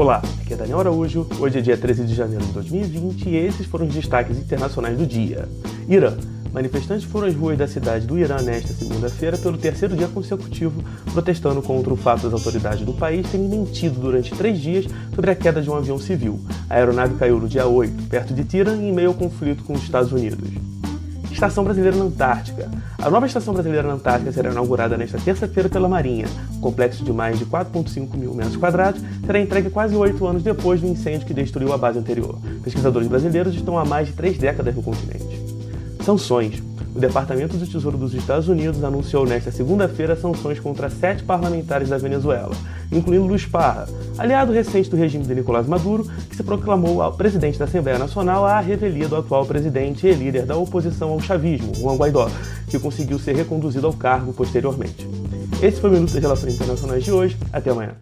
Olá, aqui é Daniel Araújo. Hoje é dia 13 de janeiro de 2020 e esses foram os destaques internacionais do dia. Irã. Manifestantes foram às ruas da cidade do Irã nesta segunda-feira pelo terceiro dia consecutivo, protestando contra o fato das autoridades do país terem mentido durante três dias sobre a queda de um avião civil. A aeronave caiu no dia 8, perto de Tiran, em meio ao conflito com os Estados Unidos. Estação Brasileira na Antártica. A nova Estação Brasileira na Antártica será inaugurada nesta terça-feira pela Marinha. O complexo de mais de 4,5 mil metros quadrados será entregue quase oito anos depois do incêndio que destruiu a base anterior. Pesquisadores brasileiros estão há mais de três décadas no continente. Sanções. O Departamento do Tesouro dos Estados Unidos anunciou nesta segunda-feira sanções contra sete parlamentares da Venezuela, incluindo Luiz Parra, aliado recente do regime de Nicolás Maduro, que se proclamou presidente da Assembleia Nacional à revelia do atual presidente e líder da oposição ao chavismo, Juan Guaidó, que conseguiu ser reconduzido ao cargo posteriormente. Esse foi o Minuto das Relações Internacionais de hoje. Até amanhã.